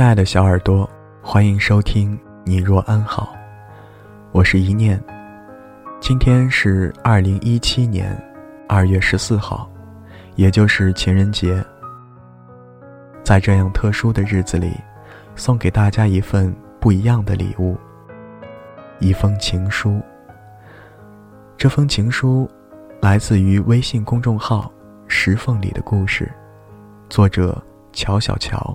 亲爱的小耳朵，欢迎收听《你若安好》，我是一念。今天是二零一七年二月十四号，也就是情人节。在这样特殊的日子里，送给大家一份不一样的礼物——一封情书。这封情书来自于微信公众号“石缝里的故事”，作者乔小乔。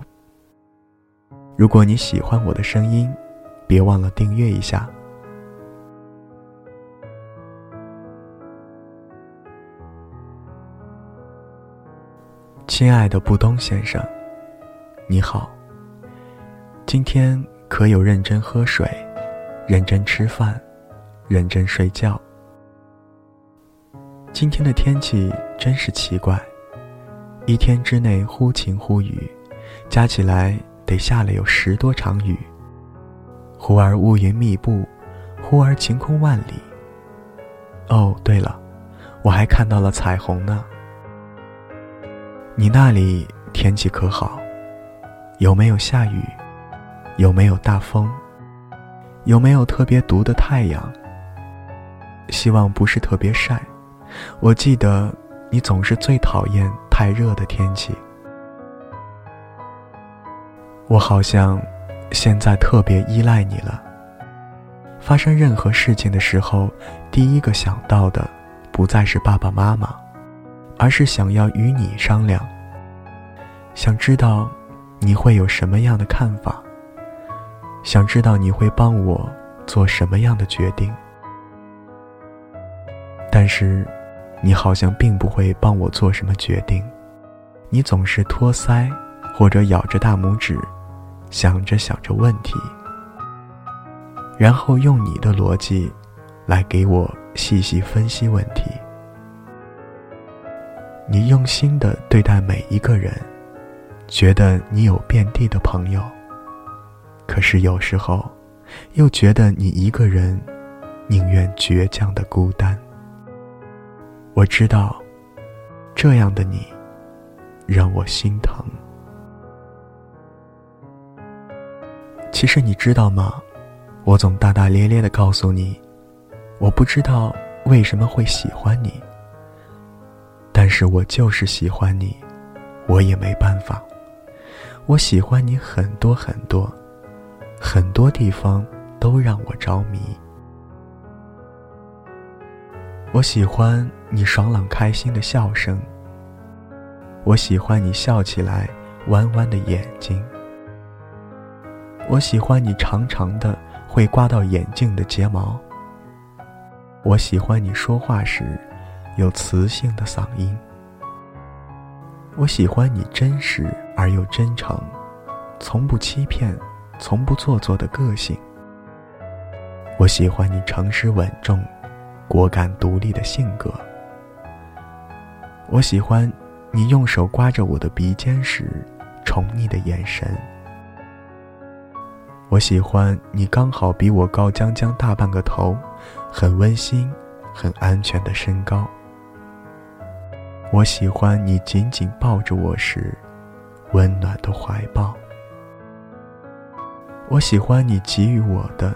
如果你喜欢我的声音，别忘了订阅一下。亲爱的布东先生，你好。今天可有认真喝水、认真吃饭、认真睡觉？今天的天气真是奇怪，一天之内忽晴忽雨，加起来得下了有十多场雨。忽而乌云密布，忽而晴空万里。哦，对了，我还看到了彩虹呢。你那里天气可好？有没有下雨？有没有大风？有没有特别毒的太阳？希望不是特别晒。我记得你总是最讨厌太热的天气。我好像现在特别依赖你了。发生任何事情的时候，第一个想到的不再是爸爸妈妈，而是想要与你商量。想知道你会有什么样的看法。想知道你会帮我做什么样的决定。但是。你好像并不会帮我做什么决定，你总是托腮，或者咬着大拇指，想着想着问题，然后用你的逻辑，来给我细细分析问题。你用心的对待每一个人，觉得你有遍地的朋友，可是有时候，又觉得你一个人，宁愿倔强的孤单。我知道，这样的你，让我心疼。其实你知道吗？我总大大咧咧的告诉你，我不知道为什么会喜欢你，但是我就是喜欢你，我也没办法。我喜欢你很多很多，很多地方都让我着迷。我喜欢你爽朗开心的笑声。我喜欢你笑起来弯弯的眼睛。我喜欢你长长的会刮到眼镜的睫毛。我喜欢你说话时有磁性的嗓音。我喜欢你真实而又真诚，从不欺骗，从不做作的个性。我喜欢你诚实稳重。果敢独立的性格，我喜欢你用手刮着我的鼻尖时宠溺的眼神。我喜欢你刚好比我高将将大半个头，很温馨、很安全的身高。我喜欢你紧紧抱着我时温暖的怀抱。我喜欢你给予我的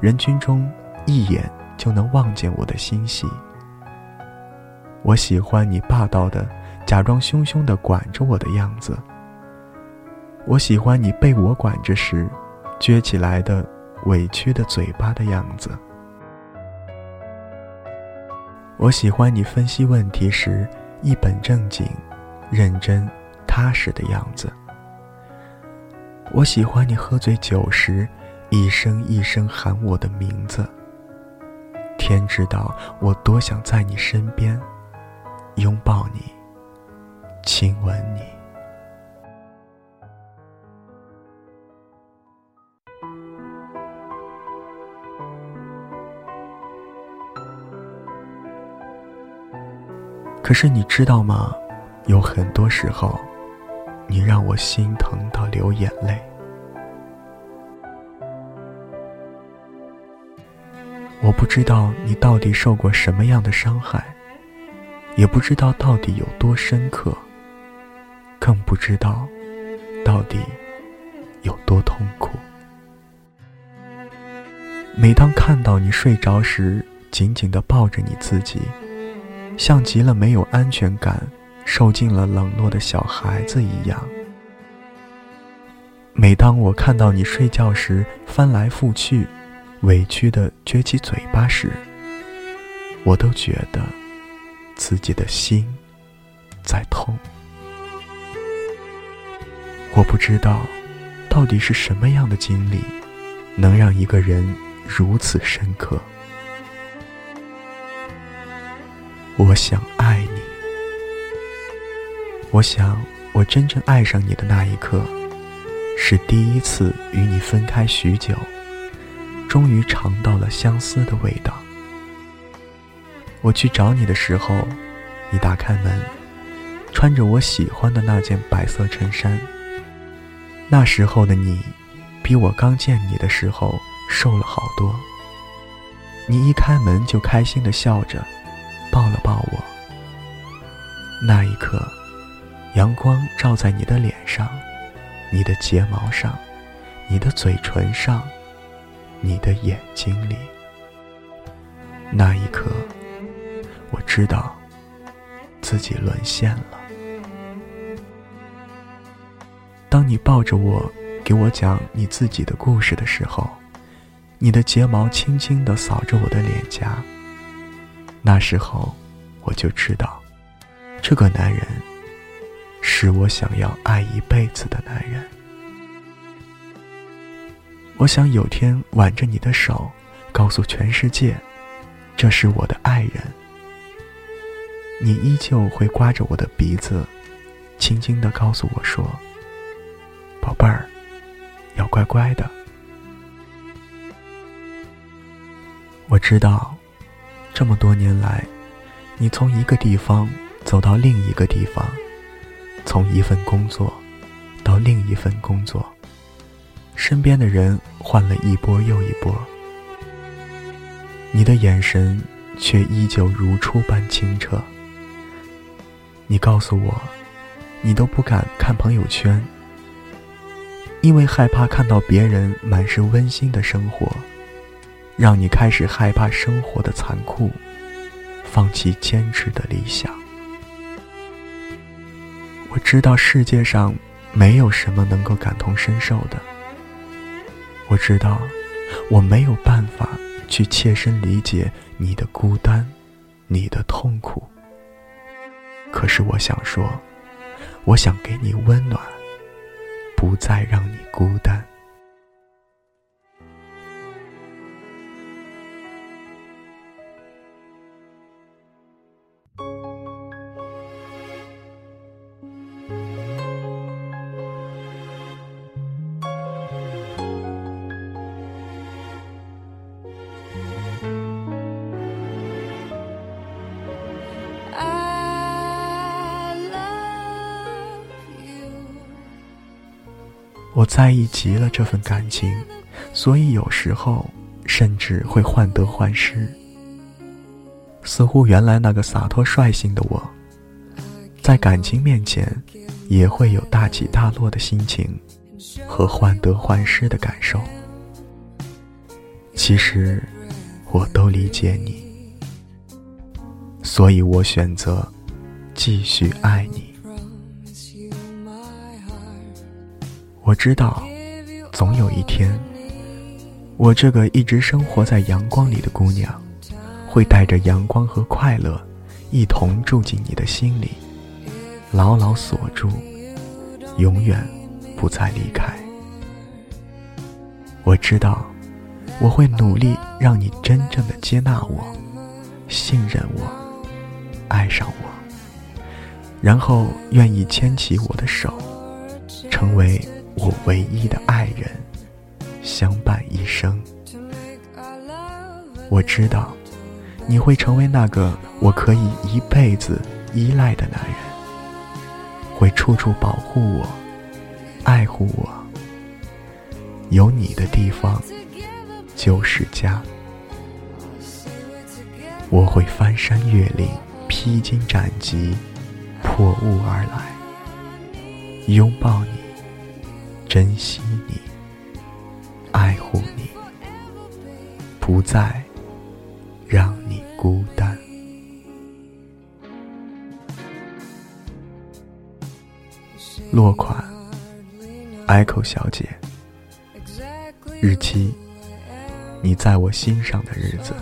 人群中一眼。就能望见我的欣喜。我喜欢你霸道的、假装凶凶的管着我的样子。我喜欢你被我管着时，撅起来的、委屈的嘴巴的样子。我喜欢你分析问题时一本正经、认真、踏实的样子。我喜欢你喝醉酒时，一声一声喊我的名字。天知道我多想在你身边，拥抱你，亲吻你。可是你知道吗？有很多时候，你让我心疼到流眼泪。我不知道你到底受过什么样的伤害，也不知道到底有多深刻，更不知道到底有多痛苦。每当看到你睡着时，紧紧地抱着你自己，像极了没有安全感、受尽了冷落的小孩子一样。每当我看到你睡觉时翻来覆去，委屈的撅起嘴巴时，我都觉得自己的心在痛。我不知道，到底是什么样的经历，能让一个人如此深刻。我想爱你，我想我真正爱上你的那一刻，是第一次与你分开许久，终于尝到了相思的味道。我去找你的时候，你打开门，穿着我喜欢的那件白色衬衫。那时候的你，比我刚见你的时候瘦了好多。你一开门就开心的笑着，抱了抱我。那一刻，阳光照在你的脸上，你的睫毛上，你的嘴唇上，你的眼睛里。那一刻，我知道自己沦陷了。当你抱着我，给我讲你自己的故事的时候，你的睫毛轻轻地扫着我的脸颊。那时候，我就知道，这个男人是我想要爱一辈子的男人。我想有天挽着你的手，告诉全世界，这是我的爱人。你依旧会刮着我的鼻子，轻轻地告诉我说。宝贝儿，要乖乖的。我知道，这么多年来，你从一个地方走到另一个地方，从一份工作到另一份工作，身边的人换了一波又一波，你的眼神却依旧如初般清澈。你告诉我，你都不敢看朋友圈。因为害怕看到别人满是温馨的生活，让你开始害怕生活的残酷，放弃坚持的理想。我知道世界上没有什么能够感同身受的。我知道我没有办法去切身理解你的孤单，你的痛苦。可是我想说，我想给你温暖。不再让你孤单。我在意极了这份感情，所以有时候甚至会患得患失。似乎原来那个洒脱率性的我，在感情面前也会有大起大落的心情和患得患失的感受。其实我都理解你，所以我选择继续爱你。我知道，总有一天，我这个一直生活在阳光里的姑娘，会带着阳光和快乐，一同住进你的心里，牢牢锁住，永远不再离开。我知道，我会努力让你真正的接纳我，信任我，爱上我，然后愿意牵起我的手，成为。我唯一的爱人，相伴一生。我知道，你会成为那个我可以一辈子依赖的男人，会处处保护我，爱护我。有你的地方就是家。我会翻山越岭，披荆斩棘，破雾而来，拥抱你。珍惜你，爱护你，不再让你孤单。落款：Echo 小姐。日期：你在我心上的日子。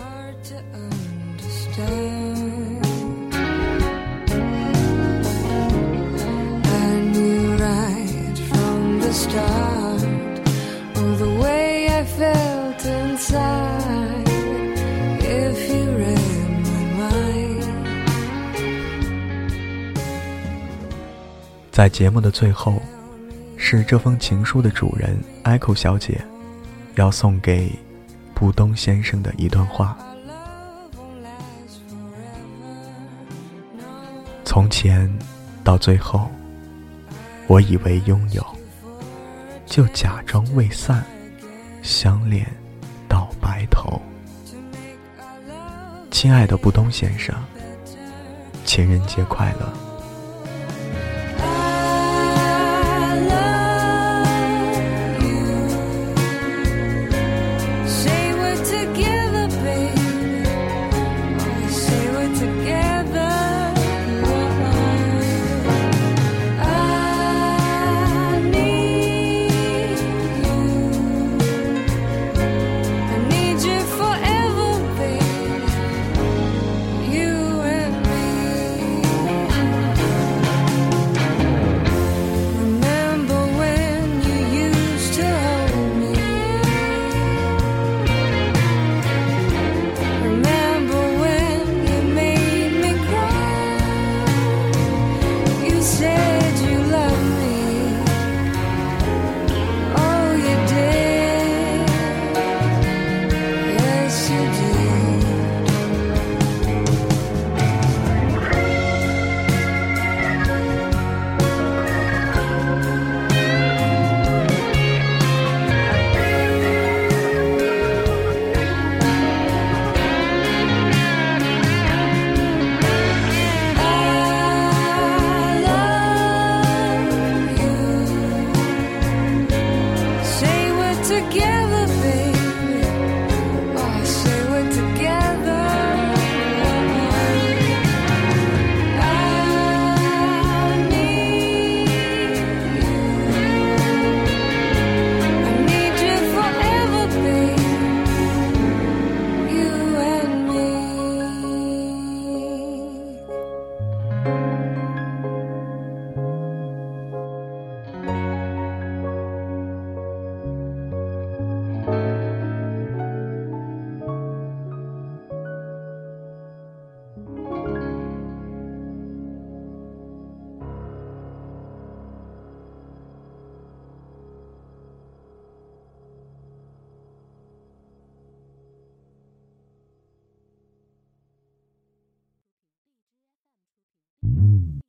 在节目的最后，是这封情书的主人 Echo 小姐，要送给布东先生的一段话：从前到最后，我以为拥有，就假装未散，相恋到白头。亲爱的布东先生，情人节快乐